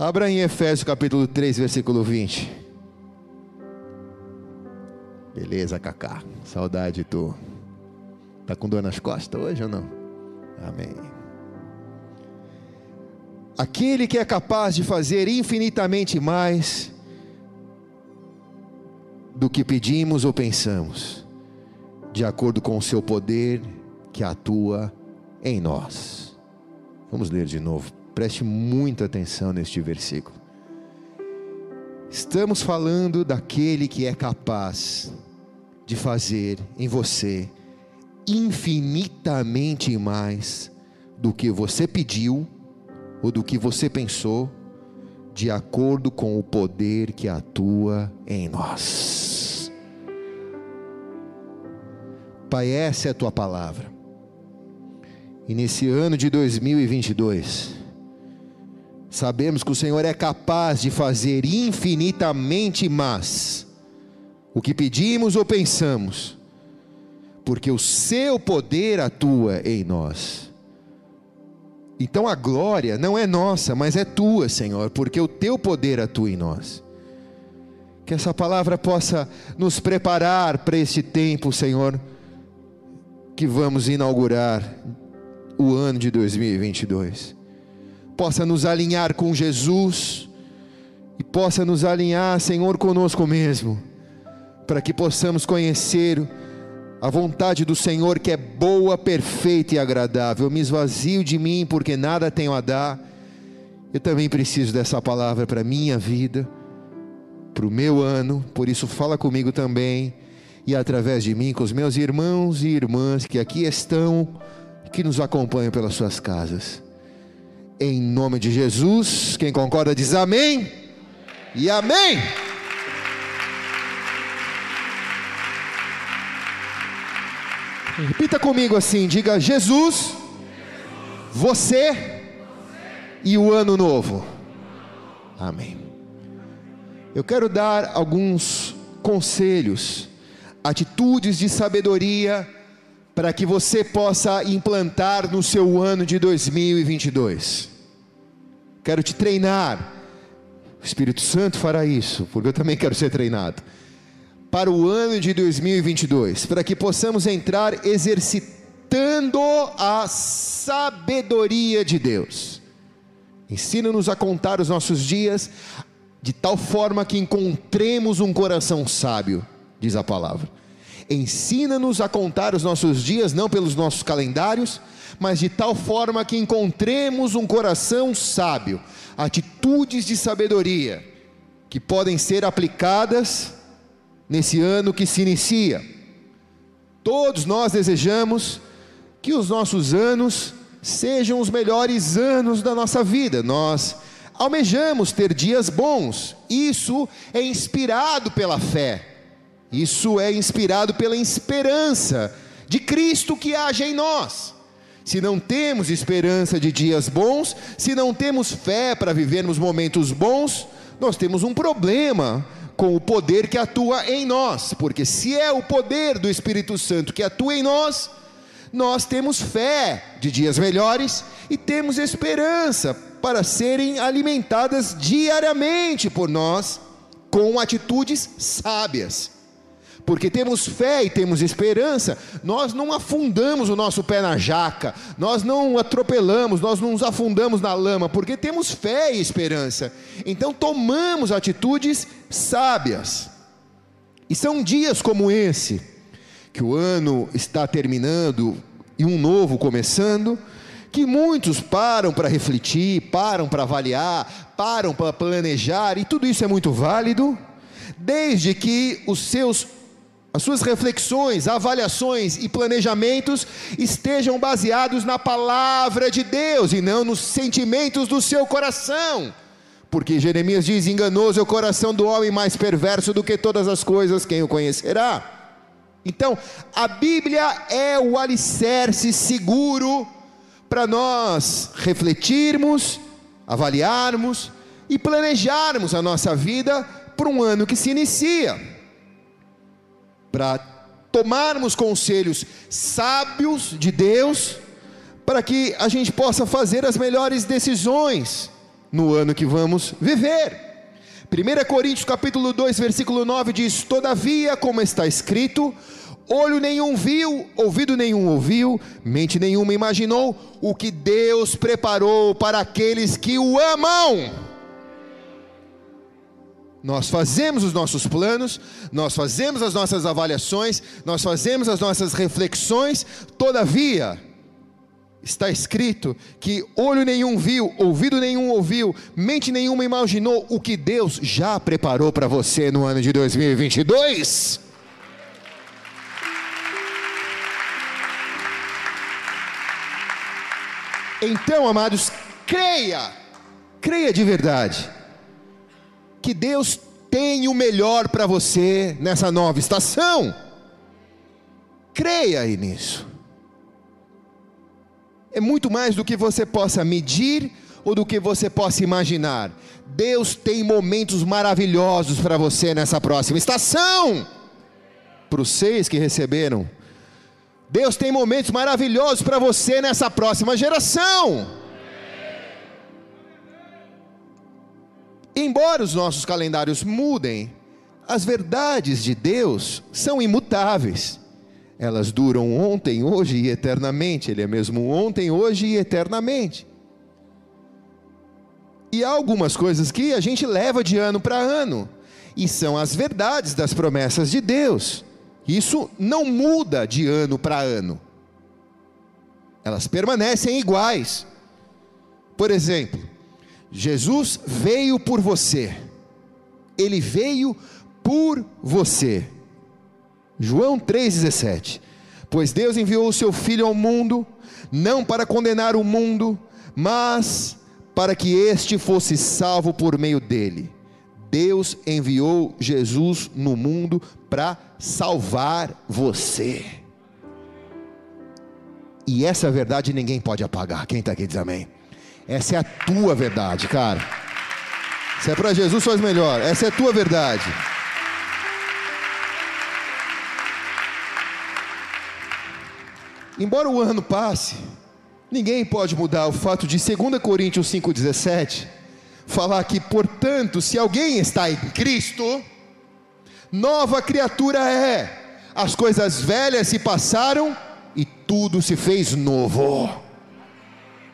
Abra em Efésios capítulo 3, versículo 20. Beleza, Cacá. Saudade, tu. Tá com dor nas costas hoje ou não? Amém. Aquele que é capaz de fazer infinitamente mais do que pedimos ou pensamos, de acordo com o seu poder que atua em nós. Vamos ler de novo. Preste muita atenção neste versículo. Estamos falando daquele que é capaz de fazer em você infinitamente mais do que você pediu ou do que você pensou, de acordo com o poder que atua em nós. Pai, essa é a tua palavra. E nesse ano de 2022, sabemos que o Senhor é capaz de fazer infinitamente mais o que pedimos ou pensamos, porque o seu poder atua em nós. Então a glória não é nossa, mas é tua, Senhor, porque o teu poder atua em nós. Que essa palavra possa nos preparar para esse tempo, Senhor, que vamos inaugurar o ano de 2022. Possa nos alinhar com Jesus e possa nos alinhar, Senhor, conosco mesmo para que possamos conhecer a vontade do Senhor que é boa, perfeita e agradável. Eu me esvazio de mim porque nada tenho a dar. Eu também preciso dessa palavra para minha vida, para o meu ano, por isso fala comigo também e através de mim com os meus irmãos e irmãs que aqui estão, que nos acompanham pelas suas casas. Em nome de Jesus, quem concorda diz amém e amém. Repita comigo assim: diga Jesus, você e o ano novo. Amém. Eu quero dar alguns conselhos, atitudes de sabedoria para que você possa implantar no seu ano de 2022. Quero te treinar. O Espírito Santo fará isso, porque eu também quero ser treinado para o ano de 2022, para que possamos entrar exercitando a sabedoria de Deus. Ensina-nos a contar os nossos dias de tal forma que encontremos um coração sábio, diz a palavra. Ensina-nos a contar os nossos dias não pelos nossos calendários, mas de tal forma que encontremos um coração sábio, atitudes de sabedoria que podem ser aplicadas nesse ano que se inicia. Todos nós desejamos que os nossos anos sejam os melhores anos da nossa vida. Nós almejamos ter dias bons. Isso é inspirado pela fé. Isso é inspirado pela esperança de Cristo que age em nós. Se não temos esperança de dias bons, se não temos fé para vivermos momentos bons, nós temos um problema com o poder que atua em nós, porque se é o poder do Espírito Santo que atua em nós, nós temos fé de dias melhores e temos esperança para serem alimentadas diariamente por nós com atitudes sábias porque temos fé e temos esperança, nós não afundamos o nosso pé na jaca, nós não atropelamos, nós não nos afundamos na lama, porque temos fé e esperança. Então tomamos atitudes sábias. E são dias como esse, que o ano está terminando e um novo começando, que muitos param para refletir, param para avaliar, param para planejar, e tudo isso é muito válido, desde que os seus as suas reflexões, avaliações e planejamentos estejam baseados na palavra de Deus e não nos sentimentos do seu coração. Porque Jeremias diz: enganoso é o coração do homem mais perverso do que todas as coisas, quem o conhecerá? Então, a Bíblia é o alicerce seguro para nós refletirmos, avaliarmos e planejarmos a nossa vida para um ano que se inicia para tomarmos conselhos sábios de Deus, para que a gente possa fazer as melhores decisões no ano que vamos viver. 1 Coríntios capítulo 2, versículo 9 diz: Todavia, como está escrito, olho nenhum viu, ouvido nenhum ouviu, mente nenhuma imaginou o que Deus preparou para aqueles que o amam. Nós fazemos os nossos planos, nós fazemos as nossas avaliações, nós fazemos as nossas reflexões, todavia, está escrito que olho nenhum viu, ouvido nenhum ouviu, mente nenhuma imaginou o que Deus já preparou para você no ano de 2022. Então, amados, creia, creia de verdade, que Deus tem o melhor para você nessa nova estação. Creia aí nisso é muito mais do que você possa medir ou do que você possa imaginar. Deus tem momentos maravilhosos para você nessa próxima estação. Para os seis que receberam, Deus tem momentos maravilhosos para você nessa próxima geração. Embora os nossos calendários mudem, as verdades de Deus são imutáveis. Elas duram ontem, hoje e eternamente. Ele é mesmo ontem, hoje e eternamente. E há algumas coisas que a gente leva de ano para ano, e são as verdades das promessas de Deus. Isso não muda de ano para ano, elas permanecem iguais. Por exemplo, Jesus veio por você, ele veio por você. João 3,17. Pois Deus enviou o seu Filho ao mundo, não para condenar o mundo, mas para que este fosse salvo por meio dele. Deus enviou Jesus no mundo para salvar você. E essa verdade ninguém pode apagar. Quem está aqui diz amém. Essa é a tua verdade, cara. Se é para Jesus, faz melhor. Essa é a tua verdade. Embora o ano passe, ninguém pode mudar o fato de 2 Coríntios 5,17 falar que, portanto, se alguém está em Cristo, nova criatura é, as coisas velhas se passaram e tudo se fez novo.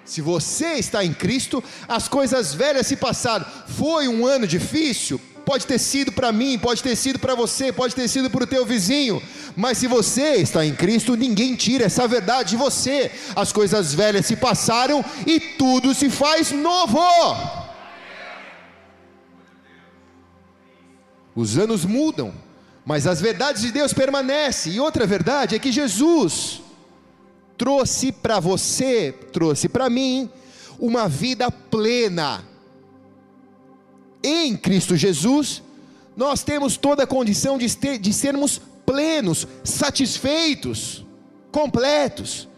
Se você está em Cristo, as coisas velhas se passaram. Foi um ano difícil? Pode ter sido para mim, pode ter sido para você, pode ter sido para o teu vizinho, mas se você está em Cristo, ninguém tira essa verdade de você. As coisas velhas se passaram e tudo se faz novo. Os anos mudam, mas as verdades de Deus permanecem. E outra verdade é que Jesus trouxe para você, trouxe para mim, uma vida plena em Cristo Jesus, nós temos toda a condição de, ter, de sermos plenos, satisfeitos, completos.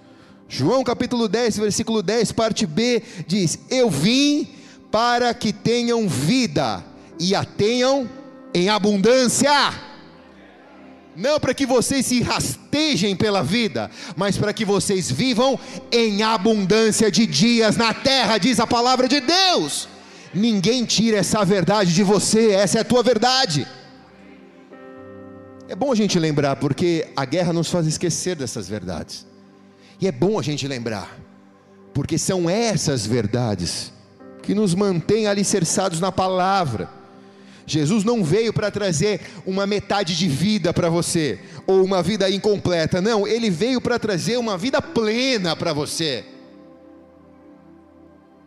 João capítulo 10, versículo 10, parte B, diz: Eu vim para que tenham vida e a tenham em abundância. Não para que vocês se rastejem pela vida, mas para que vocês vivam em abundância de dias na terra, diz a palavra de Deus. Ninguém tira essa verdade de você, essa é a tua verdade. É bom a gente lembrar, porque a guerra nos faz esquecer dessas verdades. E é bom a gente lembrar, porque são essas verdades que nos mantêm alicerçados na palavra. Jesus não veio para trazer uma metade de vida para você, ou uma vida incompleta, não, ele veio para trazer uma vida plena para você.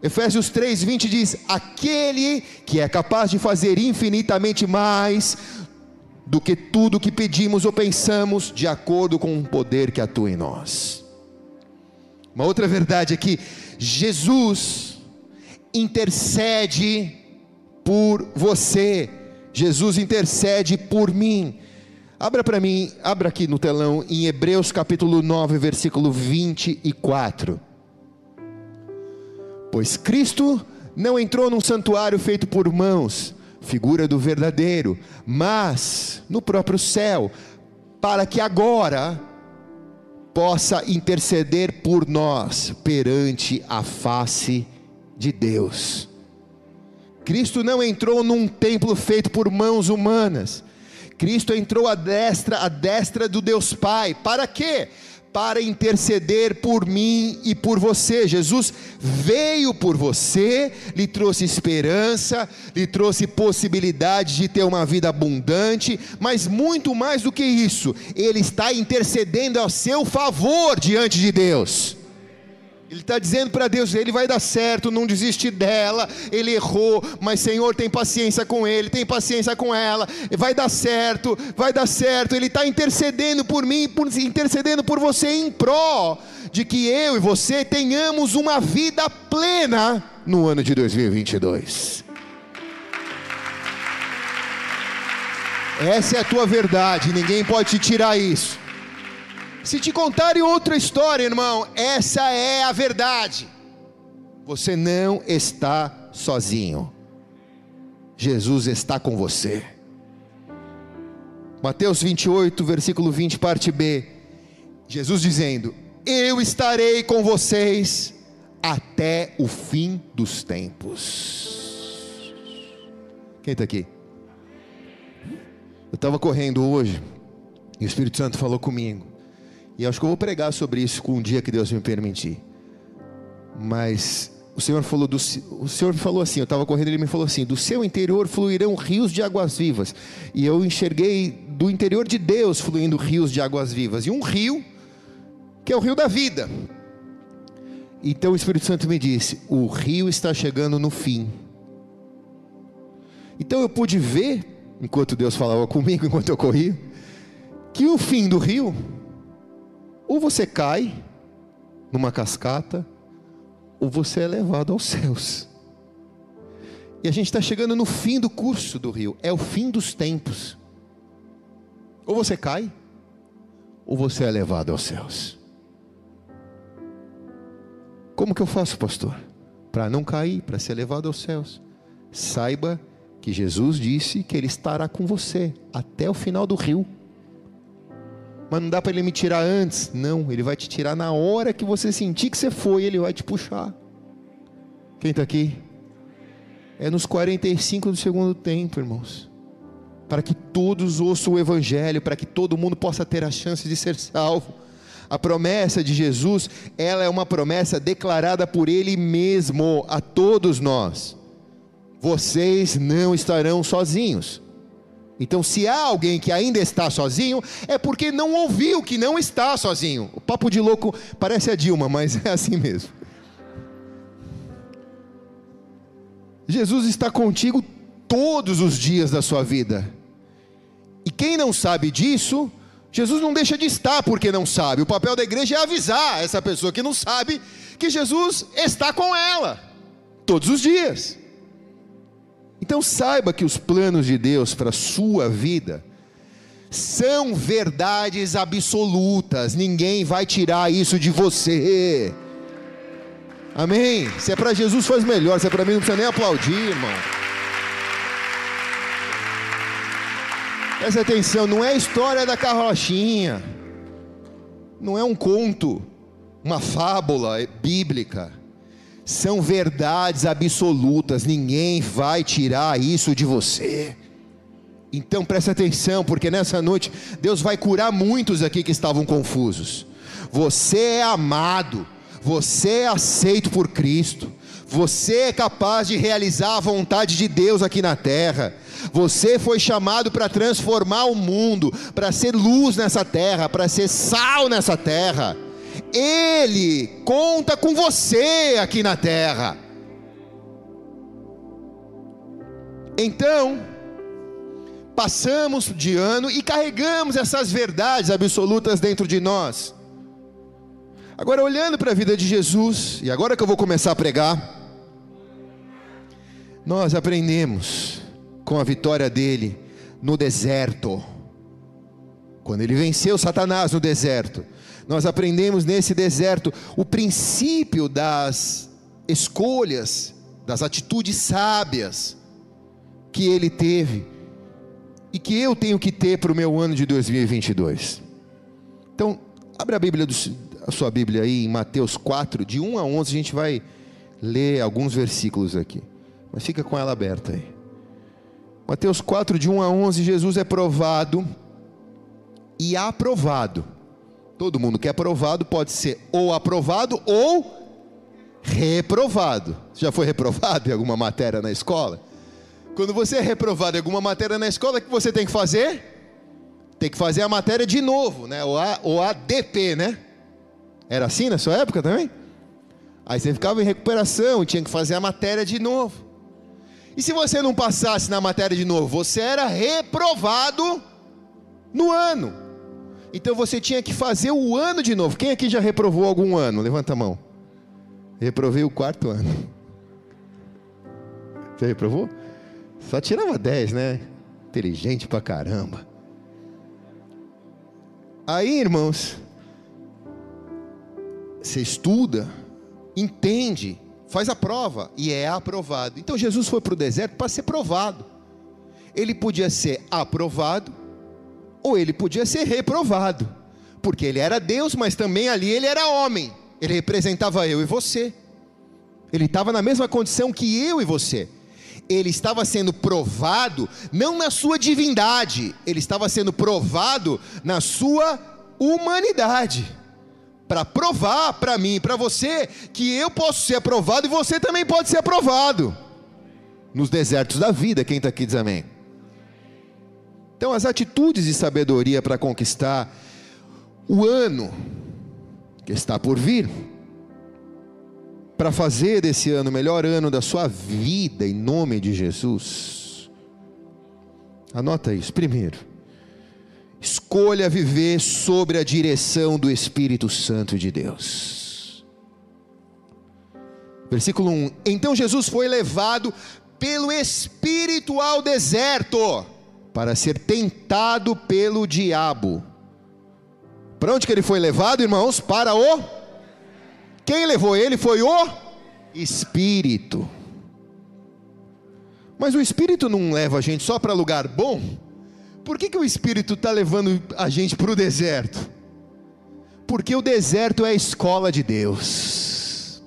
Efésios 3:20 diz: Aquele que é capaz de fazer infinitamente mais do que tudo que pedimos ou pensamos, de acordo com o poder que atua em nós. Uma outra verdade é que Jesus intercede por você. Jesus intercede por mim. Abra para mim, abra aqui no telão em Hebreus capítulo 9, versículo 24. Pois Cristo não entrou num santuário feito por mãos, figura do verdadeiro, mas no próprio céu, para que agora possa interceder por nós perante a face de Deus. Cristo não entrou num templo feito por mãos humanas. Cristo entrou à destra, à destra do Deus Pai. Para quê? Para interceder por mim e por você. Jesus veio por você, lhe trouxe esperança, lhe trouxe possibilidade de ter uma vida abundante, mas muito mais do que isso, ele está intercedendo ao seu favor diante de Deus. Ele está dizendo para Deus: ele vai dar certo, não desiste dela. Ele errou, mas Senhor tem paciência com ele, tem paciência com ela. Vai dar certo, vai dar certo. Ele está intercedendo por mim, por, intercedendo por você em pró de que eu e você tenhamos uma vida plena no ano de 2022. Essa é a tua verdade, ninguém pode te tirar isso. Se te contarem outra história, irmão, essa é a verdade. Você não está sozinho. Jesus está com você. Mateus 28, versículo 20, parte B. Jesus dizendo: Eu estarei com vocês até o fim dos tempos. Quem está aqui? Eu estava correndo hoje e o Espírito Santo falou comigo. E acho que eu vou pregar sobre isso com um dia que Deus me permitir. Mas o Senhor falou do, o Senhor falou assim, eu estava correndo, ele me falou assim: "Do seu interior fluirão rios de águas vivas". E eu enxerguei do interior de Deus fluindo rios de águas vivas. E um rio que é o rio da vida. Então o Espírito Santo me disse: "O rio está chegando no fim". Então eu pude ver, enquanto Deus falava comigo, enquanto eu corria, que o fim do rio ou você cai numa cascata, ou você é levado aos céus. E a gente está chegando no fim do curso do rio, é o fim dos tempos. Ou você cai, ou você é levado aos céus. Como que eu faço, pastor? Para não cair, para ser levado aos céus. Saiba que Jesus disse que Ele estará com você até o final do rio mas não dá para ele me tirar antes. Não, ele vai te tirar na hora que você sentir que você foi, ele vai te puxar. Quem está aqui? É nos 45 do segundo tempo, irmãos. Para que todos ouçam o Evangelho, para que todo mundo possa ter a chance de ser salvo. A promessa de Jesus, ela é uma promessa declarada por Ele mesmo a todos nós. Vocês não estarão sozinhos. Então, se há alguém que ainda está sozinho, é porque não ouviu que não está sozinho. O papo de louco parece a Dilma, mas é assim mesmo. Jesus está contigo todos os dias da sua vida. E quem não sabe disso, Jesus não deixa de estar porque não sabe. O papel da igreja é avisar essa pessoa que não sabe que Jesus está com ela todos os dias. Então saiba que os planos de Deus para a sua vida são verdades absolutas, ninguém vai tirar isso de você. Amém? Se é para Jesus, faz melhor, se é para mim, não precisa nem aplaudir, irmão. Presta atenção, não é história da carrochinha, não é um conto, uma fábula bíblica são verdades absolutas, ninguém vai tirar isso de você. Então preste atenção, porque nessa noite Deus vai curar muitos aqui que estavam confusos. Você é amado, você é aceito por Cristo, você é capaz de realizar a vontade de Deus aqui na terra. Você foi chamado para transformar o mundo, para ser luz nessa terra, para ser sal nessa terra. Ele conta com você aqui na terra. Então, passamos de ano e carregamos essas verdades absolutas dentro de nós. Agora, olhando para a vida de Jesus, e agora que eu vou começar a pregar, nós aprendemos com a vitória dele no deserto, quando ele venceu Satanás no deserto nós aprendemos nesse deserto o princípio das escolhas, das atitudes sábias que ele teve e que eu tenho que ter para o meu ano de 2022. Então, abre a Bíblia, do, a sua Bíblia aí em Mateus 4, de 1 a 11, a gente vai ler alguns versículos aqui. mas fica com ela aberta aí. Mateus 4, de 1 a 11, Jesus é provado e aprovado. Todo mundo que é aprovado pode ser ou aprovado ou reprovado. Já foi reprovado em alguma matéria na escola? Quando você é reprovado em alguma matéria na escola, o que você tem que fazer? Tem que fazer a matéria de novo, né? Ou a, ou a DP, né? Era assim na sua época também? Aí você ficava em recuperação, tinha que fazer a matéria de novo. E se você não passasse na matéria de novo, você era reprovado no ano. Então você tinha que fazer o ano de novo. Quem aqui já reprovou algum ano? Levanta a mão. Reprovei o quarto ano. Você reprovou? Só tirava 10, né? Inteligente pra caramba. Aí, irmãos, você estuda, entende, faz a prova e é aprovado. Então Jesus foi para o deserto para ser provado. Ele podia ser aprovado ou ele podia ser reprovado, porque ele era Deus, mas também ali ele era homem. Ele representava eu e você. Ele estava na mesma condição que eu e você. Ele estava sendo provado não na sua divindade, ele estava sendo provado na sua humanidade para provar para mim e para você que eu posso ser aprovado e você também pode ser aprovado. Nos desertos da vida, quem está aqui diz amém. Então, as atitudes de sabedoria para conquistar o ano que está por vir, para fazer desse ano o melhor ano da sua vida, em nome de Jesus. Anota isso. Primeiro, Escolha viver sobre a direção do Espírito Santo de Deus. Versículo 1: Então Jesus foi levado pelo Espírito ao deserto para ser tentado pelo diabo. Para onde que ele foi levado, irmãos? Para o. Quem levou ele foi o Espírito. Mas o Espírito não leva a gente só para lugar bom por que, que o Espírito está levando a gente para o deserto? Porque o deserto é a escola de Deus.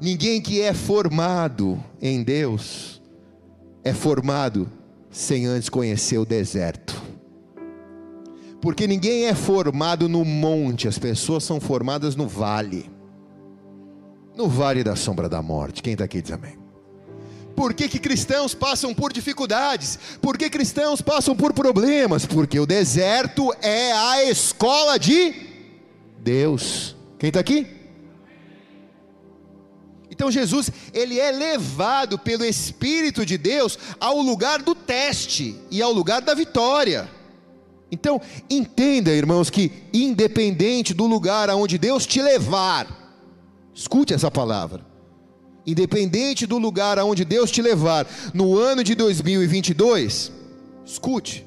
Ninguém que é formado em Deus é formado sem antes conhecer o deserto. Porque ninguém é formado no monte, as pessoas são formadas no vale. No vale da sombra da morte. Quem está aqui diz amém. Por que, que cristãos passam por dificuldades? Por que cristãos passam por problemas? Porque o deserto é a escola de Deus. Quem está aqui? Então Jesus, ele é levado pelo Espírito de Deus ao lugar do teste e ao lugar da vitória. Então, entenda, irmãos, que independente do lugar aonde Deus te levar, escute essa palavra independente do lugar aonde Deus te levar no ano de 2022, escute,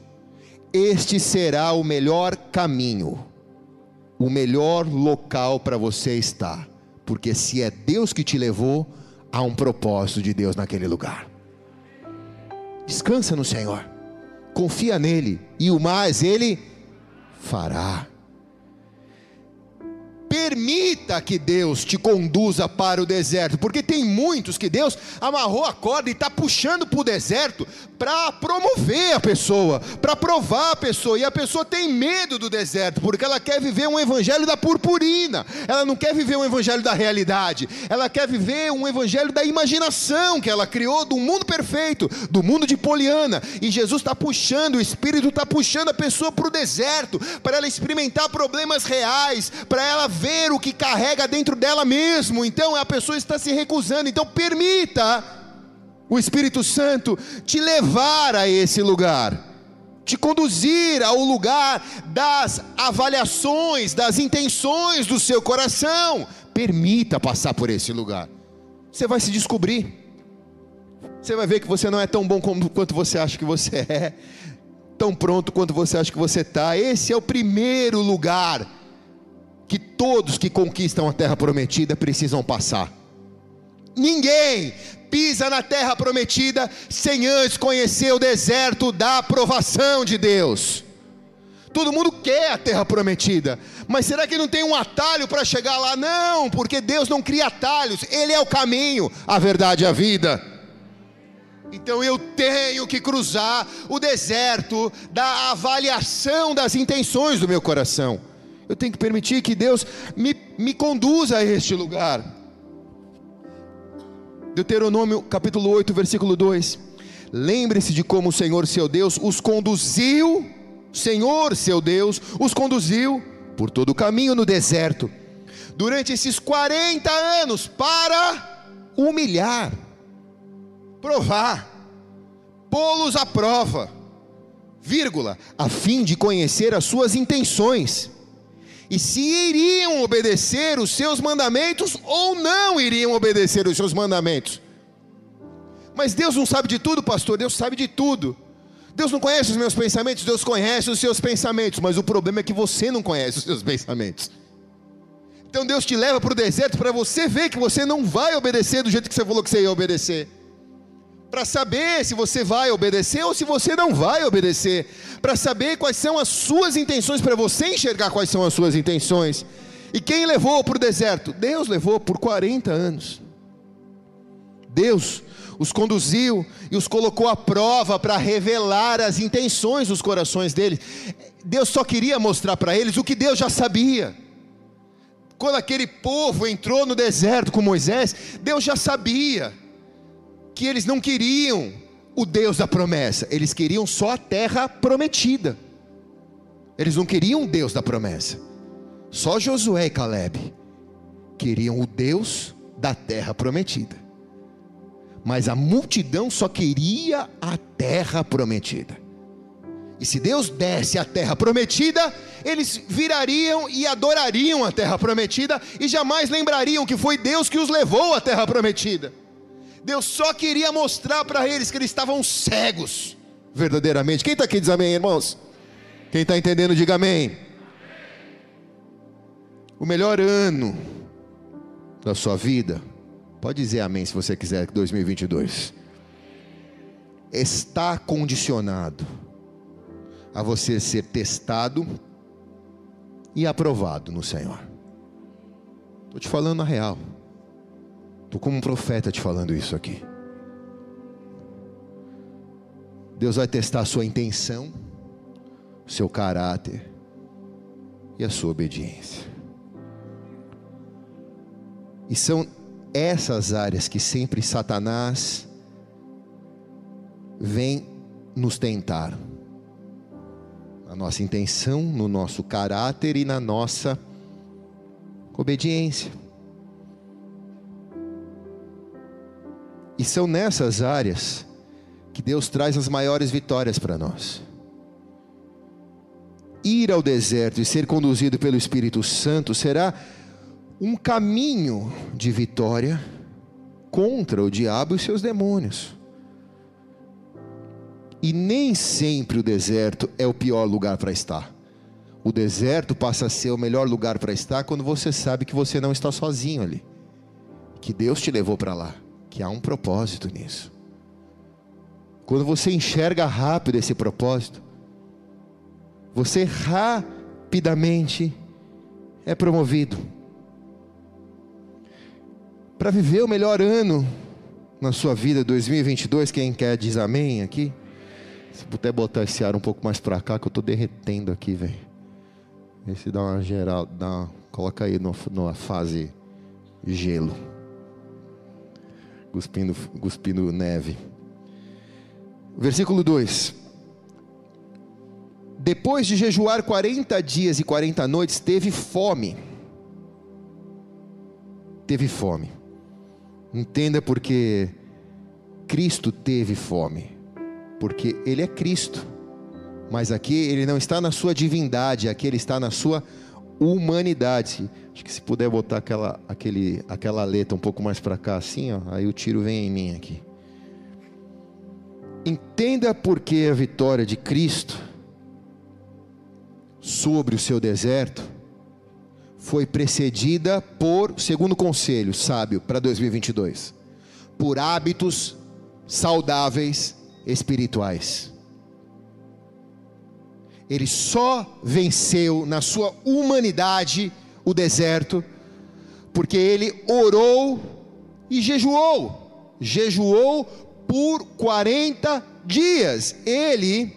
este será o melhor caminho, o melhor local para você estar, porque se é Deus que te levou, há um propósito de Deus naquele lugar. Descansa no Senhor, confia nele, e o mais Ele fará. Permita que Deus te conduza para o deserto, porque tem muitos que Deus amarrou a corda e está puxando para o deserto para promover a pessoa, para provar a pessoa, e a pessoa tem medo do deserto, porque ela quer viver um evangelho da purpurina, ela não quer viver um evangelho da realidade, ela quer viver um evangelho da imaginação que ela criou do mundo perfeito, do mundo de Poliana, e Jesus está puxando, o Espírito está puxando a pessoa para o deserto, para ela experimentar problemas reais, para ela ver o que carrega dentro dela mesmo. Então a pessoa está se recusando. Então permita o Espírito Santo te levar a esse lugar te conduzir ao lugar das avaliações, das intenções do seu coração. Permita passar por esse lugar. Você vai se descobrir. Você vai ver que você não é tão bom como, quanto você acha que você é, tão pronto quanto você acha que você está. Esse é o primeiro lugar que todos que conquistam a terra prometida precisam passar. Ninguém pisa na terra prometida sem antes conhecer o deserto da aprovação de Deus. Todo mundo quer a terra prometida, mas será que não tem um atalho para chegar lá? Não, porque Deus não cria atalhos, Ele é o caminho, a verdade e a vida. Então eu tenho que cruzar o deserto da avaliação das intenções do meu coração. Eu tenho que permitir que Deus me, me conduza a este lugar. Deuteronômio capítulo 8, versículo 2. Lembre-se de como o Senhor seu Deus os conduziu, Senhor seu Deus os conduziu por todo o caminho no deserto, durante esses 40 anos, para humilhar, provar, pô-los à prova, vírgula, a fim de conhecer as suas intenções e se iriam obedecer os seus mandamentos ou não iriam obedecer os seus mandamentos. Mas Deus não sabe de tudo, pastor, Deus sabe de tudo. Deus não conhece os meus pensamentos, Deus conhece os seus pensamentos, mas o problema é que você não conhece os seus pensamentos. Então Deus te leva para o deserto para você ver que você não vai obedecer do jeito que você falou que você ia obedecer para saber se você vai obedecer ou se você não vai obedecer, para saber quais são as suas intenções, para você enxergar quais são as suas intenções. E quem levou para o deserto? Deus levou por 40 anos. Deus os conduziu e os colocou à prova para revelar as intenções dos corações deles. Deus só queria mostrar para eles o que Deus já sabia. Quando aquele povo entrou no deserto com Moisés, Deus já sabia que eles não queriam o Deus da promessa, eles queriam só a terra prometida. Eles não queriam o Deus da promessa. Só Josué e Caleb queriam o Deus da terra prometida. Mas a multidão só queria a terra prometida. E se Deus desse a terra prometida, eles virariam e adorariam a terra prometida e jamais lembrariam que foi Deus que os levou à terra prometida. Deus só queria mostrar para eles que eles estavam cegos, verdadeiramente. Quem está aqui diz amém, irmãos? Quem está entendendo, diga amém. O melhor ano da sua vida, pode dizer amém se você quiser, 2022, está condicionado a você ser testado e aprovado no Senhor. Estou te falando a real. Estou como um profeta te falando isso aqui. Deus vai testar a sua intenção, o seu caráter e a sua obediência. E são essas áreas que sempre Satanás vem nos tentar. Na nossa intenção, no nosso caráter e na nossa obediência. E são nessas áreas que Deus traz as maiores vitórias para nós. Ir ao deserto e ser conduzido pelo Espírito Santo será um caminho de vitória contra o diabo e seus demônios. E nem sempre o deserto é o pior lugar para estar. O deserto passa a ser o melhor lugar para estar quando você sabe que você não está sozinho ali, que Deus te levou para lá que há um propósito nisso. Quando você enxerga rápido esse propósito, você rapidamente é promovido. Para viver o melhor ano na sua vida 2022, quem quer diz amém aqui? Se puder botar esse ar um pouco mais para cá, que eu estou derretendo aqui, velho. Esse dá uma geral, dá uma, coloca aí no, numa fase gelo cuspindo, cuspindo neve. Versículo 2: Depois de jejuar 40 dias e 40 noites, teve fome. Teve fome. Entenda porque Cristo teve fome. Porque Ele é Cristo. Mas aqui Ele não está na sua divindade, aqui Ele está na sua humanidade. Acho que se puder botar aquela, aquele, aquela letra um pouco mais para cá, assim, ó, aí o tiro vem em mim aqui. Entenda por que a vitória de Cristo sobre o seu deserto foi precedida por, segundo conselho sábio para 2022, por hábitos saudáveis espirituais. Ele só venceu na sua humanidade o deserto, porque ele orou e jejuou. Jejuou por 40 dias. Ele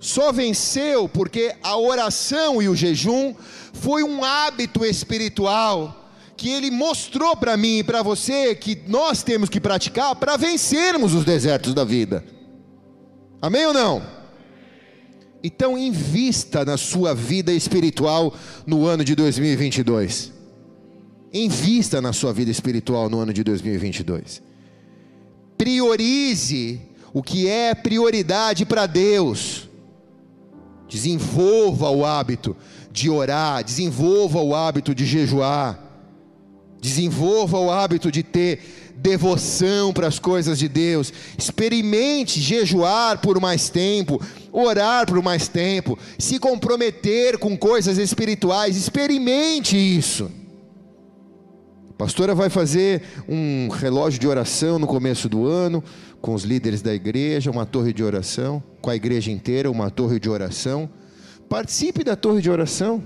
só venceu porque a oração e o jejum foi um hábito espiritual que ele mostrou para mim e para você que nós temos que praticar para vencermos os desertos da vida. Amém ou não? Então invista na sua vida espiritual no ano de 2022. Invista na sua vida espiritual no ano de 2022. Priorize o que é prioridade para Deus. Desenvolva o hábito de orar, desenvolva o hábito de jejuar, desenvolva o hábito de ter devoção para as coisas de Deus. Experimente jejuar por mais tempo, orar por mais tempo, se comprometer com coisas espirituais. Experimente isso. A pastora vai fazer um relógio de oração no começo do ano com os líderes da igreja, uma torre de oração, com a igreja inteira, uma torre de oração. Participe da torre de oração,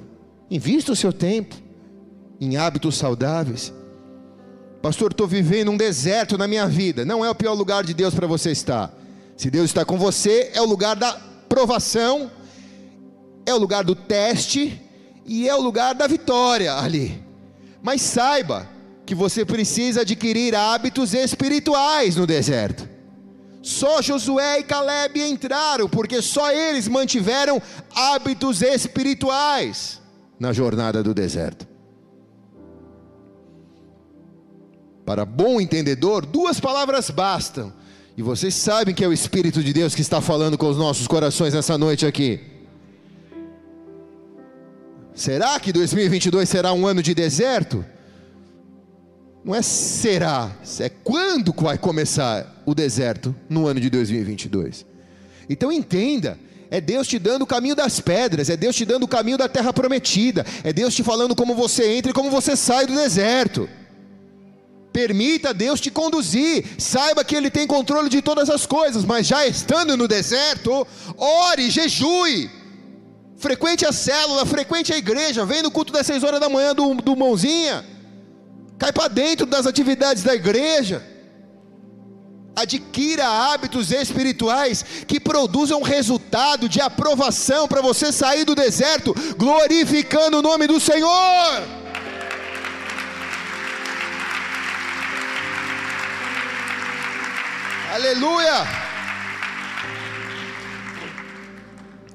invista o seu tempo em hábitos saudáveis. Pastor, estou vivendo um deserto na minha vida. Não é o pior lugar de Deus para você estar. Se Deus está com você, é o lugar da provação, é o lugar do teste e é o lugar da vitória ali. Mas saiba que você precisa adquirir hábitos espirituais no deserto. Só Josué e Caleb entraram, porque só eles mantiveram hábitos espirituais na jornada do deserto. Para bom entendedor, duas palavras bastam. E vocês sabem que é o Espírito de Deus que está falando com os nossos corações nessa noite aqui. Será que 2022 será um ano de deserto? Não é será, é quando vai começar o deserto no ano de 2022. Então entenda, é Deus te dando o caminho das pedras, é Deus te dando o caminho da terra prometida, é Deus te falando como você entra e como você sai do deserto. Permita Deus te conduzir, saiba que Ele tem controle de todas as coisas, mas já estando no deserto, ore, jejue, frequente a célula, frequente a igreja, vem no culto das seis horas da manhã do, do mãozinha cai para dentro das atividades da igreja. Adquira hábitos espirituais que produzam resultado de aprovação para você sair do deserto, glorificando o nome do Senhor. Aleluia!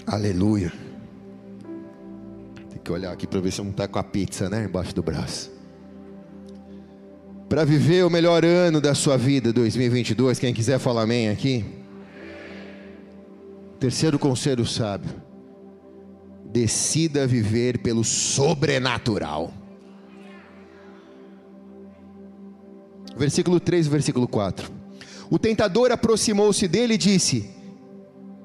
Aleluia! Tem que olhar aqui para ver se não está com a pizza, né? Embaixo do braço para viver o melhor ano da sua vida, 2022. Quem quiser falar amém aqui. Terceiro conselho sábio: decida viver pelo sobrenatural. Versículo 3, versículo 4. O tentador aproximou-se dele e disse: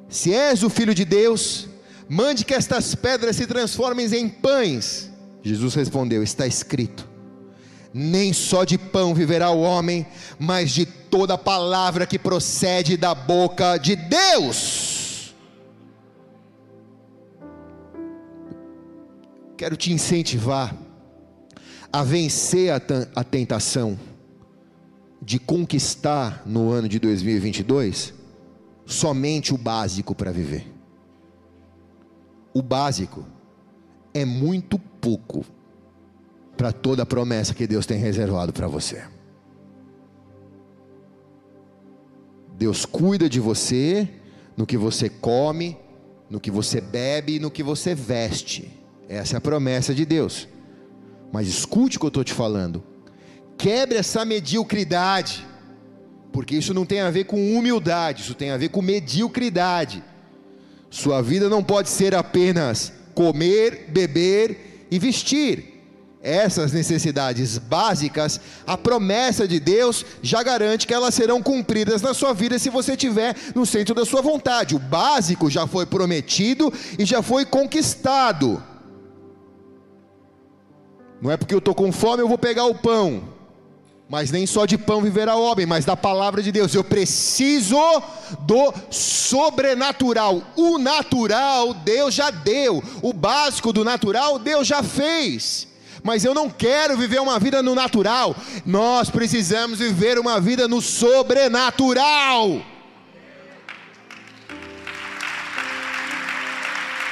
Se és o filho de Deus, mande que estas pedras se transformem em pães. Jesus respondeu: Está escrito nem só de pão viverá o homem, mas de toda palavra que procede da boca de Deus. Quero te incentivar a vencer a, a tentação de conquistar no ano de 2022 somente o básico para viver. O básico é muito pouco para toda a promessa que Deus tem reservado para você. Deus cuida de você no que você come, no que você bebe e no que você veste. Essa é a promessa de Deus. Mas escute o que eu estou te falando. Quebre essa mediocridade, porque isso não tem a ver com humildade, isso tem a ver com mediocridade. Sua vida não pode ser apenas comer, beber e vestir essas necessidades básicas, a promessa de Deus já garante que elas serão cumpridas na sua vida se você estiver no centro da sua vontade. O básico já foi prometido e já foi conquistado. Não é porque eu estou com fome eu vou pegar o pão. Mas nem só de pão viverá o homem, mas da palavra de Deus. Eu preciso do sobrenatural. O natural Deus já deu. O básico do natural Deus já fez Mas eu não quero viver uma vida no natural. Nós precisamos viver uma vida no sobrenatural.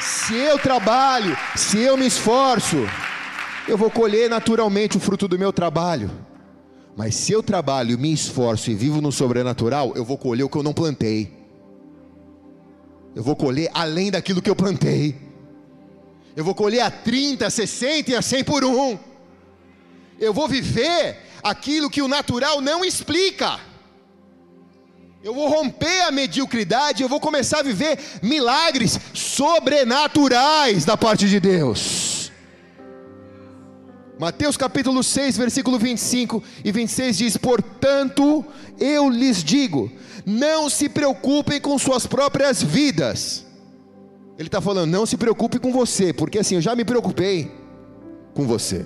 Se eu trabalho, se eu me esforço, eu vou colher naturalmente o fruto do meu trabalho. Mas se eu trabalho, me esforço e vivo no sobrenatural, eu vou colher o que eu não plantei. Eu vou colher além daquilo que eu plantei. Eu vou colher a 30, a 60 e a 100 por um. Eu vou viver aquilo que o natural não explica. Eu vou romper a mediocridade, eu vou começar a viver milagres sobrenaturais da parte de Deus. Mateus capítulo 6, versículo 25 e 26 diz: Portanto, eu lhes digo, não se preocupem com suas próprias vidas. Ele está falando, não se preocupe com você, porque assim, eu já me preocupei com você.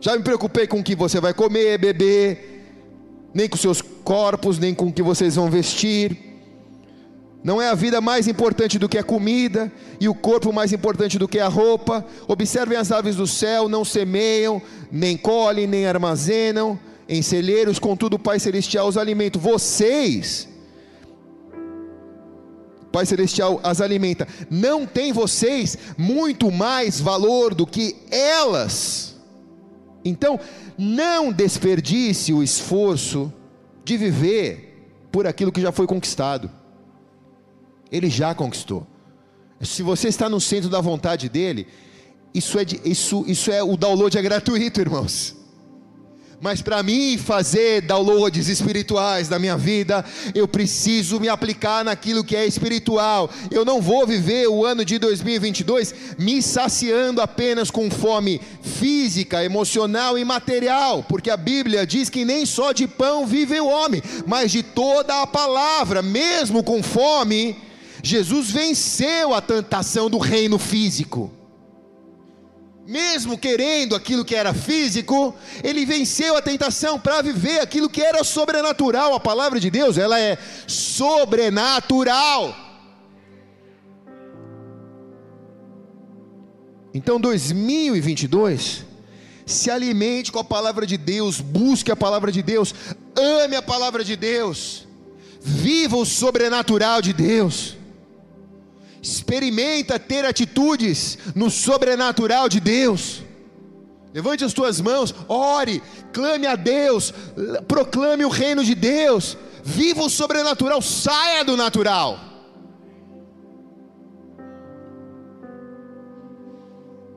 Já me preocupei com o que você vai comer, beber, nem com seus corpos, nem com o que vocês vão vestir. Não é a vida mais importante do que a comida, e o corpo mais importante do que a roupa. Observem as aves do céu, não semeiam, nem colhem, nem armazenam em celeiros, contudo o Pai Celestial os alimenta. Vocês Pai Celestial as alimenta. Não tem vocês muito mais valor do que elas. Então, não desperdice o esforço de viver por aquilo que já foi conquistado. Ele já conquistou. Se você está no centro da vontade dele, isso é, isso, isso é o download é gratuito, irmãos. Mas para mim fazer downloads espirituais da minha vida, eu preciso me aplicar naquilo que é espiritual. Eu não vou viver o ano de 2022 me saciando apenas com fome física, emocional e material, porque a Bíblia diz que nem só de pão vive o homem, mas de toda a palavra, mesmo com fome. Jesus venceu a tentação do reino físico mesmo querendo aquilo que era físico, ele venceu a tentação para viver aquilo que era sobrenatural. A palavra de Deus, ela é sobrenatural. Então, 2022, se alimente com a palavra de Deus, busque a palavra de Deus, ame a palavra de Deus, viva o sobrenatural de Deus experimenta ter atitudes no sobrenatural de Deus. Levante as tuas mãos, ore, clame a Deus, proclame o reino de Deus, viva o sobrenatural, saia do natural.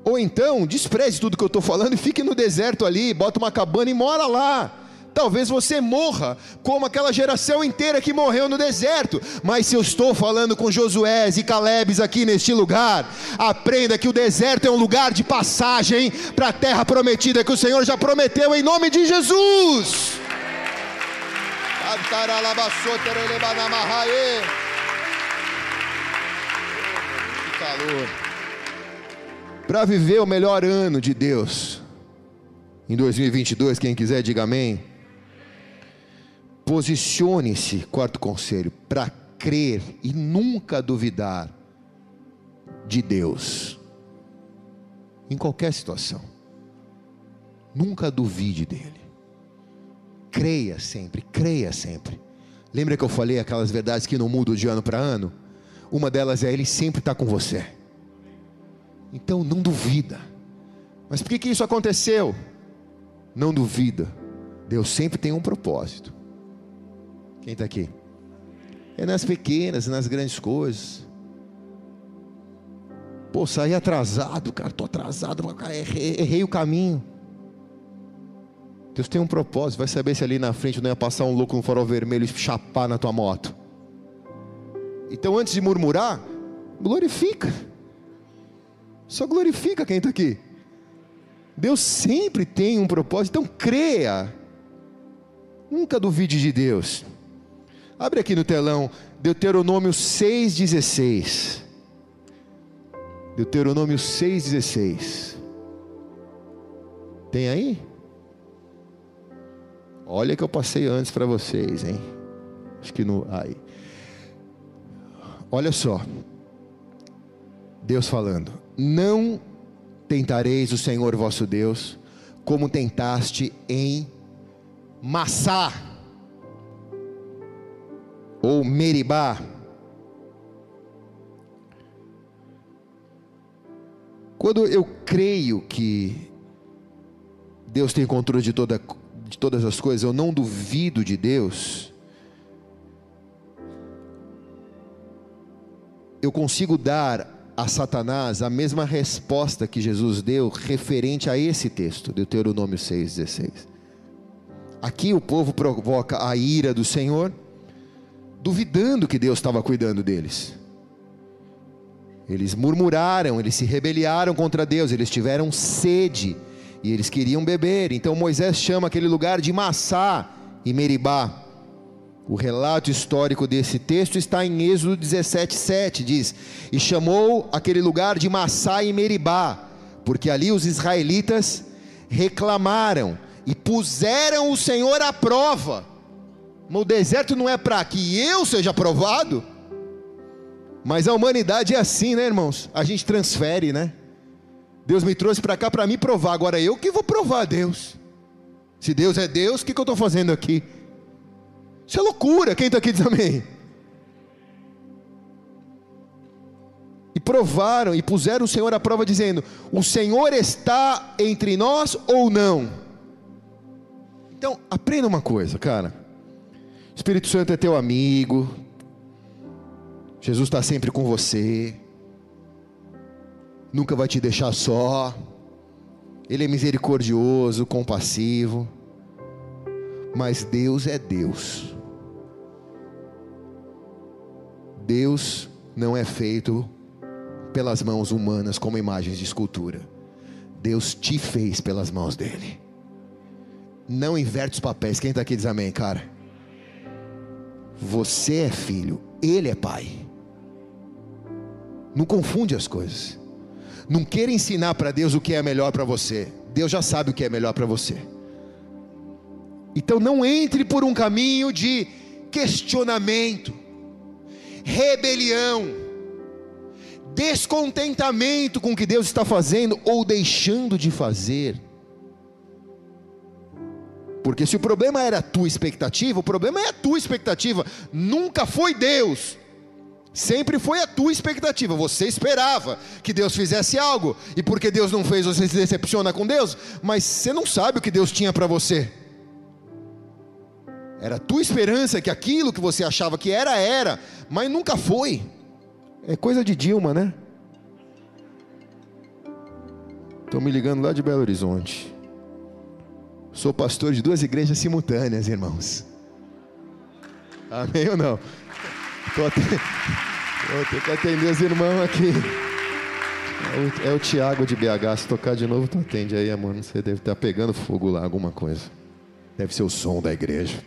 Ou então, despreze tudo que eu estou falando e fique no deserto ali, bota uma cabana e mora lá. Talvez você morra, como aquela geração inteira que morreu no deserto. Mas se eu estou falando com Josué e Calebes aqui neste lugar, aprenda que o deserto é um lugar de passagem para a terra prometida que o Senhor já prometeu em nome de Jesus. Que calor. Para viver o melhor ano de Deus em 2022, quem quiser diga amém. Posicione-se, quarto conselho, para crer e nunca duvidar de Deus, em qualquer situação. Nunca duvide dele. Creia sempre, creia sempre. Lembra que eu falei aquelas verdades que não mudam de ano para ano? Uma delas é ele sempre está com você. Então não duvida. Mas por que, que isso aconteceu? Não duvida. Deus sempre tem um propósito. Quem está aqui? É nas pequenas, nas grandes coisas. Pô, saí atrasado, cara, estou atrasado, errei, errei o caminho. Deus tem um propósito, vai saber se ali na frente não ia passar um louco no farol vermelho e chapar na tua moto. Então, antes de murmurar, glorifica. Só glorifica quem está aqui. Deus sempre tem um propósito, então creia. Nunca duvide de Deus. Abre aqui no telão, Deuteronômio 6,16. Deuteronômio 6,16. Tem aí? Olha que eu passei antes para vocês, hein? Acho que no. Aí. Olha só. Deus falando: Não tentareis o Senhor vosso Deus como tentaste em Massá ou Meribá. Quando eu creio que Deus tem controle de, toda, de todas as coisas, eu não duvido de Deus. Eu consigo dar a Satanás a mesma resposta que Jesus deu referente a esse texto, Deuteronômio 6,16. Aqui o povo provoca a ira do Senhor, duvidando que Deus estava cuidando deles. Eles murmuraram, eles se rebeliaram contra Deus, eles tiveram sede e eles queriam beber. Então Moisés chama aquele lugar de Massá e Meribá. O relato histórico desse texto está em Êxodo 17:7, diz: "E chamou aquele lugar de Massá e Meribá, porque ali os israelitas reclamaram e puseram o Senhor à prova." O deserto não é para que eu seja provado, mas a humanidade é assim, né, irmãos? A gente transfere, né? Deus me trouxe para cá para me provar, agora eu que vou provar a Deus. Se Deus é Deus, o que, que eu estou fazendo aqui? Isso é loucura. Quem está aqui diz amém. E provaram e puseram o Senhor à prova, dizendo: O Senhor está entre nós ou não? Então, aprenda uma coisa, cara. Espírito Santo é teu amigo. Jesus está sempre com você. Nunca vai te deixar só. Ele é misericordioso, compassivo. Mas Deus é Deus. Deus não é feito pelas mãos humanas como imagens de escultura. Deus te fez pelas mãos dele. Não inverte os papéis. Quem está aqui diz amém, cara? Você é filho, ele é pai. Não confunde as coisas. Não queira ensinar para Deus o que é melhor para você. Deus já sabe o que é melhor para você. Então não entre por um caminho de questionamento rebelião, descontentamento com o que Deus está fazendo ou deixando de fazer. Porque se o problema era a tua expectativa, o problema é a tua expectativa, nunca foi Deus. Sempre foi a tua expectativa. Você esperava que Deus fizesse algo, e porque Deus não fez, você se decepciona com Deus, mas você não sabe o que Deus tinha para você. Era a tua esperança que aquilo que você achava que era, era, mas nunca foi. É coisa de Dilma, né? Estão me ligando lá de Belo Horizonte. Sou pastor de duas igrejas simultâneas, irmãos. Amém ou não? Vou ter que atender os irmãos aqui. É o, é o Tiago de BH. Se tocar de novo, tu atende aí, amor. Você deve estar pegando fogo lá, alguma coisa. Deve ser o som da igreja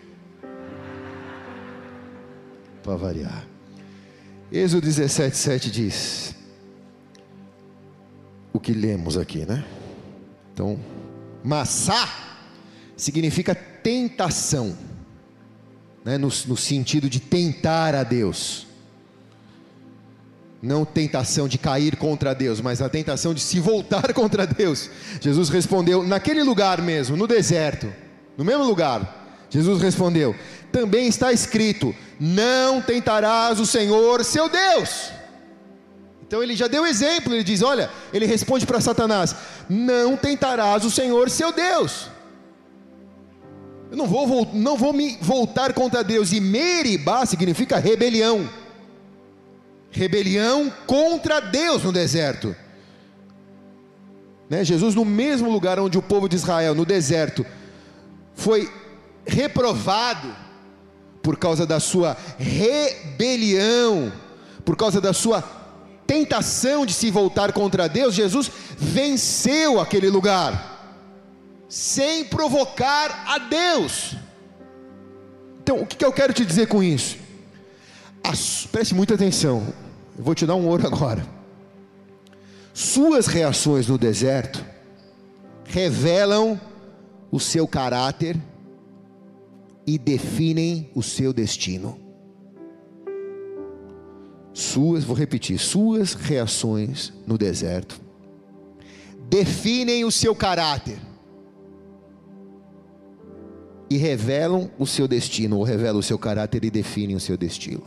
para variar. Êxodo 17, 7 diz o que lemos aqui, né? Então, massá significa tentação, né? no, no sentido de tentar a Deus. Não tentação de cair contra Deus, mas a tentação de se voltar contra Deus. Jesus respondeu, naquele lugar mesmo, no deserto, no mesmo lugar, Jesus respondeu: também está escrito: não tentarás o Senhor seu Deus. Então ele já deu exemplo, ele diz: olha, ele responde para Satanás: não tentarás o Senhor seu Deus. Eu não vou, não vou me voltar contra Deus. E Meribá significa rebelião. Rebelião contra Deus no deserto. Né? Jesus, no mesmo lugar onde o povo de Israel, no deserto, foi reprovado por causa da sua rebelião, por causa da sua tentação de se voltar contra Deus, Jesus venceu aquele lugar, sem provocar a Deus. Então, o que eu quero te dizer com isso? As, preste muita atenção, eu vou te dar um ouro agora. Suas reações no deserto revelam o seu caráter e definem o seu destino. Suas, vou repetir, suas reações no deserto definem o seu caráter e revelam o seu destino, ou revelam o seu caráter e definem o seu destino.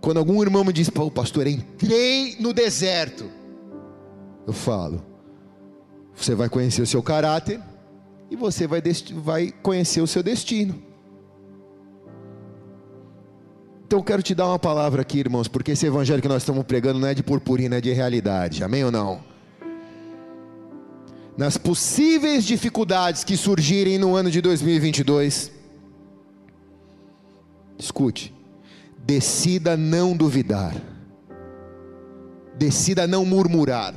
Quando algum irmão me diz, pô, pastor, entrei no deserto, eu falo, você vai conhecer o seu caráter e você vai, vai conhecer o seu destino. Então eu quero te dar uma palavra aqui, irmãos, porque esse evangelho que nós estamos pregando não é de purpurina, é de realidade. Amém ou não? Nas possíveis dificuldades que surgirem no ano de 2022, escute, decida não duvidar, decida não murmurar,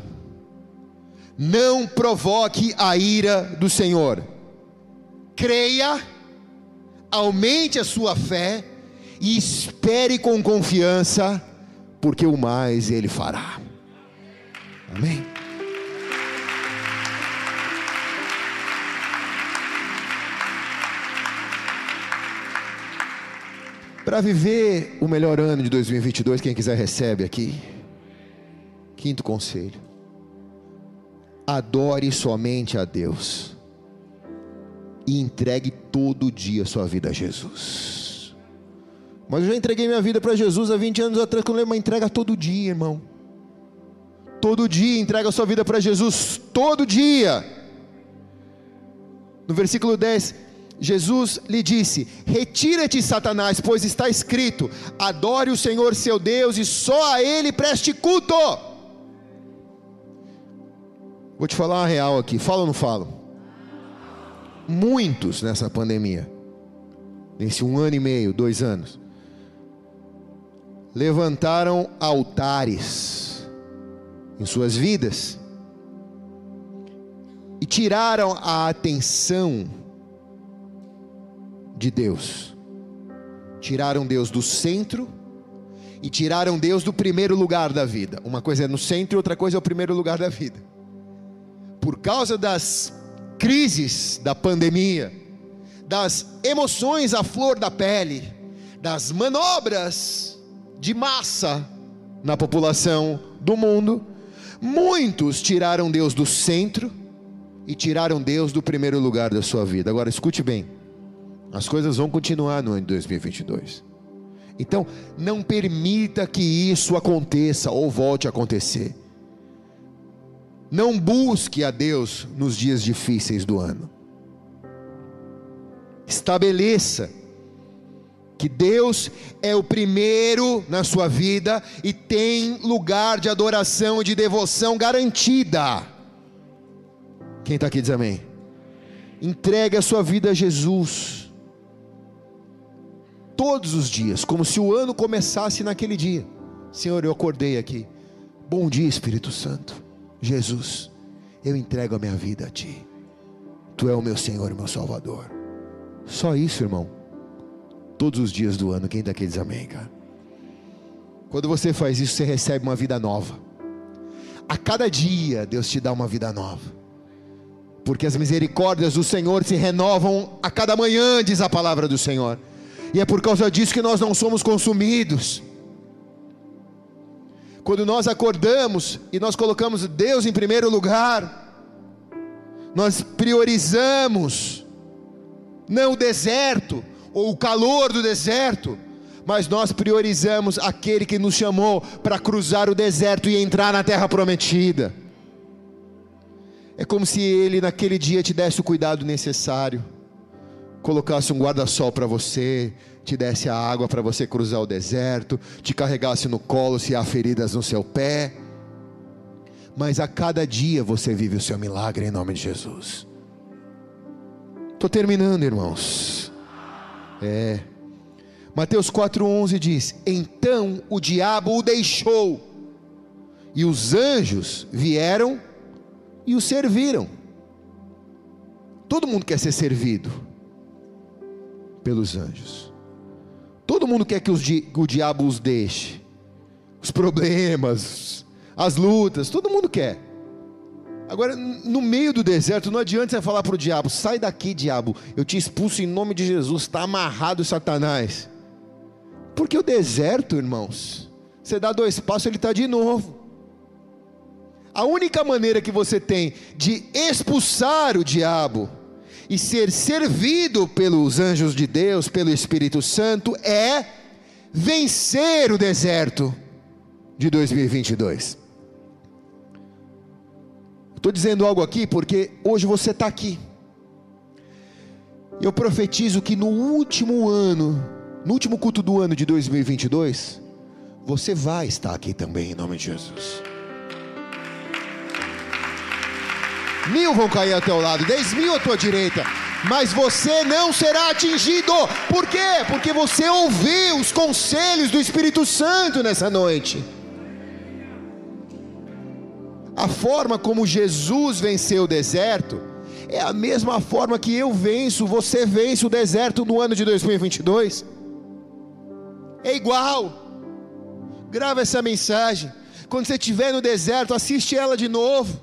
não provoque a ira do Senhor, creia, aumente a sua fé e espere com confiança, porque o mais Ele fará. Amém. Para viver o melhor ano de 2022, quem quiser recebe aqui. Quinto conselho: adore somente a Deus e entregue todo dia sua vida a Jesus. Mas eu já entreguei minha vida para Jesus há 20 anos atrás, quando eu uma entrega todo dia, irmão. Todo dia entrega a sua vida para Jesus, todo dia. No versículo 10, Jesus lhe disse: Retira-te, Satanás, pois está escrito: Adore o Senhor seu Deus e só a Ele preste culto. Vou te falar uma real aqui, falo ou não falo? Muitos nessa pandemia, nesse um ano e meio, dois anos, levantaram altares em suas vidas e tiraram a atenção de Deus. Tiraram Deus do centro e tiraram Deus do primeiro lugar da vida. Uma coisa é no centro e outra coisa é o primeiro lugar da vida. Por causa das crises da pandemia, das emoções à flor da pele, das manobras de massa na população do mundo, muitos tiraram Deus do centro e tiraram Deus do primeiro lugar da sua vida. Agora escute bem, as coisas vão continuar no ano de 2022. Então, não permita que isso aconteça ou volte a acontecer. Não busque a Deus nos dias difíceis do ano. Estabeleça que Deus é o primeiro na sua vida e tem lugar de adoração e de devoção garantida. Quem está aqui diz amém. Entregue a sua vida a Jesus, todos os dias, como se o ano começasse naquele dia. Senhor, eu acordei aqui. Bom dia, Espírito Santo. Jesus, eu entrego a minha vida a Ti. Tu é o meu Senhor e meu Salvador. Só isso, irmão todos os dias do ano. Quem daqui diz amém, cara? Quando você faz isso, você recebe uma vida nova. A cada dia, Deus te dá uma vida nova. Porque as misericórdias do Senhor se renovam a cada manhã, diz a palavra do Senhor. E é por causa disso que nós não somos consumidos. Quando nós acordamos e nós colocamos Deus em primeiro lugar, nós priorizamos não o deserto, ou o calor do deserto, mas nós priorizamos aquele que nos chamou para cruzar o deserto e entrar na terra prometida. É como se ele naquele dia te desse o cuidado necessário, colocasse um guarda-sol para você, te desse a água para você cruzar o deserto, te carregasse no colo se há feridas no seu pé. Mas a cada dia você vive o seu milagre em nome de Jesus. Estou terminando, irmãos. É. Mateus 4,11 diz: Então o diabo o deixou, e os anjos vieram e o serviram. Todo mundo quer ser servido pelos anjos. Todo mundo quer que os, o diabo os deixe. Os problemas, as lutas, todo mundo quer. Agora, no meio do deserto, não adianta você falar para o diabo: sai daqui, diabo, eu te expulso em nome de Jesus, está amarrado Satanás. Porque o deserto, irmãos, você dá dois passos, ele está de novo. A única maneira que você tem de expulsar o diabo e ser servido pelos anjos de Deus, pelo Espírito Santo, é vencer o deserto de 2022. Estou dizendo algo aqui porque hoje você está aqui. Eu profetizo que no último ano, no último culto do ano de 2022, você vai estar aqui também, em nome de Jesus. Mil vão cair ao teu lado, dez mil à tua direita, mas você não será atingido. Por quê? Porque você ouviu os conselhos do Espírito Santo nessa noite. A forma como Jesus venceu o deserto é a mesma forma que eu venço, você vence o deserto no ano de 2022. É igual. Grava essa mensagem. Quando você estiver no deserto, assiste ela de novo.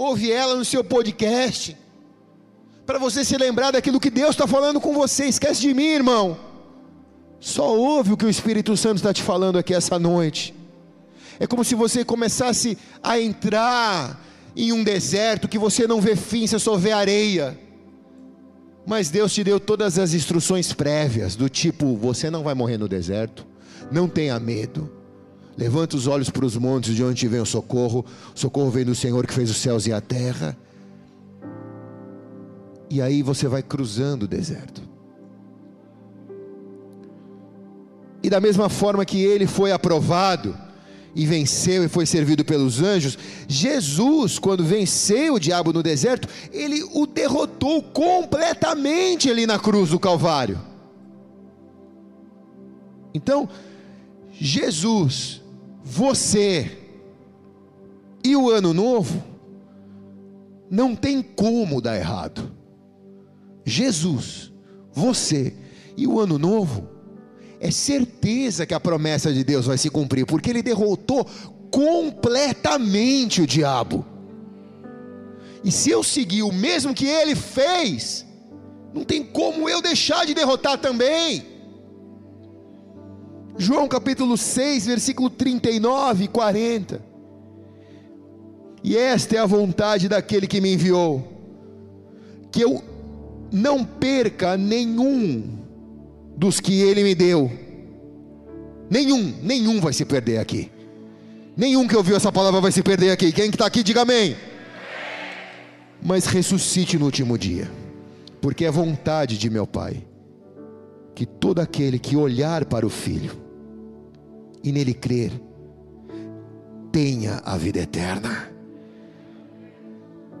Ouve ela no seu podcast. Para você se lembrar daquilo que Deus está falando com você. Esquece de mim, irmão. Só ouve o que o Espírito Santo está te falando aqui essa noite. É como se você começasse a entrar em um deserto que você não vê fim, você só vê areia. Mas Deus te deu todas as instruções prévias, do tipo: você não vai morrer no deserto, não tenha medo. Levanta os olhos para os montes de onde vem o socorro. O socorro vem do Senhor que fez os céus e a terra. E aí você vai cruzando o deserto. E da mesma forma que ele foi aprovado, e venceu e foi servido pelos anjos, Jesus, quando venceu o diabo no deserto, ele o derrotou completamente ali na cruz do Calvário. Então, Jesus, você e o ano novo, não tem como dar errado. Jesus, você e o ano novo, é certeza que a promessa de Deus vai se cumprir, porque ele derrotou completamente o diabo. E se eu seguir o mesmo que ele fez, não tem como eu deixar de derrotar também. João capítulo 6, versículo 39 e 40. E esta é a vontade daquele que me enviou, que eu não perca nenhum dos que ele me deu. Nenhum, nenhum vai se perder aqui. Nenhum que ouviu essa palavra vai se perder aqui. Quem está aqui, diga amém. Mas ressuscite no último dia, porque é vontade de meu Pai que todo aquele que olhar para o Filho e nele crer, tenha a vida eterna,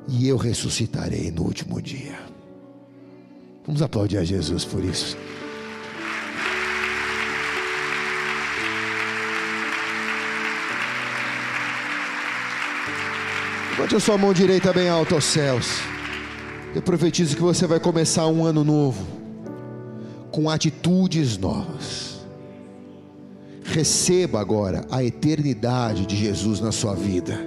e eu ressuscitarei no último dia. Vamos aplaudir a Jesus por isso. Levante a sua mão direita bem alta aos céus. Eu profetizo que você vai começar um ano novo, com atitudes novas. Receba agora a eternidade de Jesus na sua vida.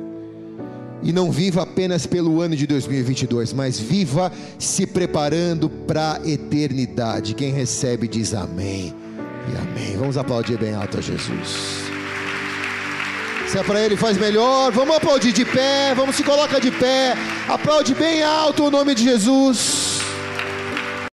E não viva apenas pelo ano de 2022, mas viva se preparando para a eternidade. Quem recebe diz amém e amém. Vamos aplaudir bem alto a Jesus. Se é para ele, faz melhor. Vamos aplaudir de pé. Vamos se colocar de pé. Aplaude bem alto o nome de Jesus.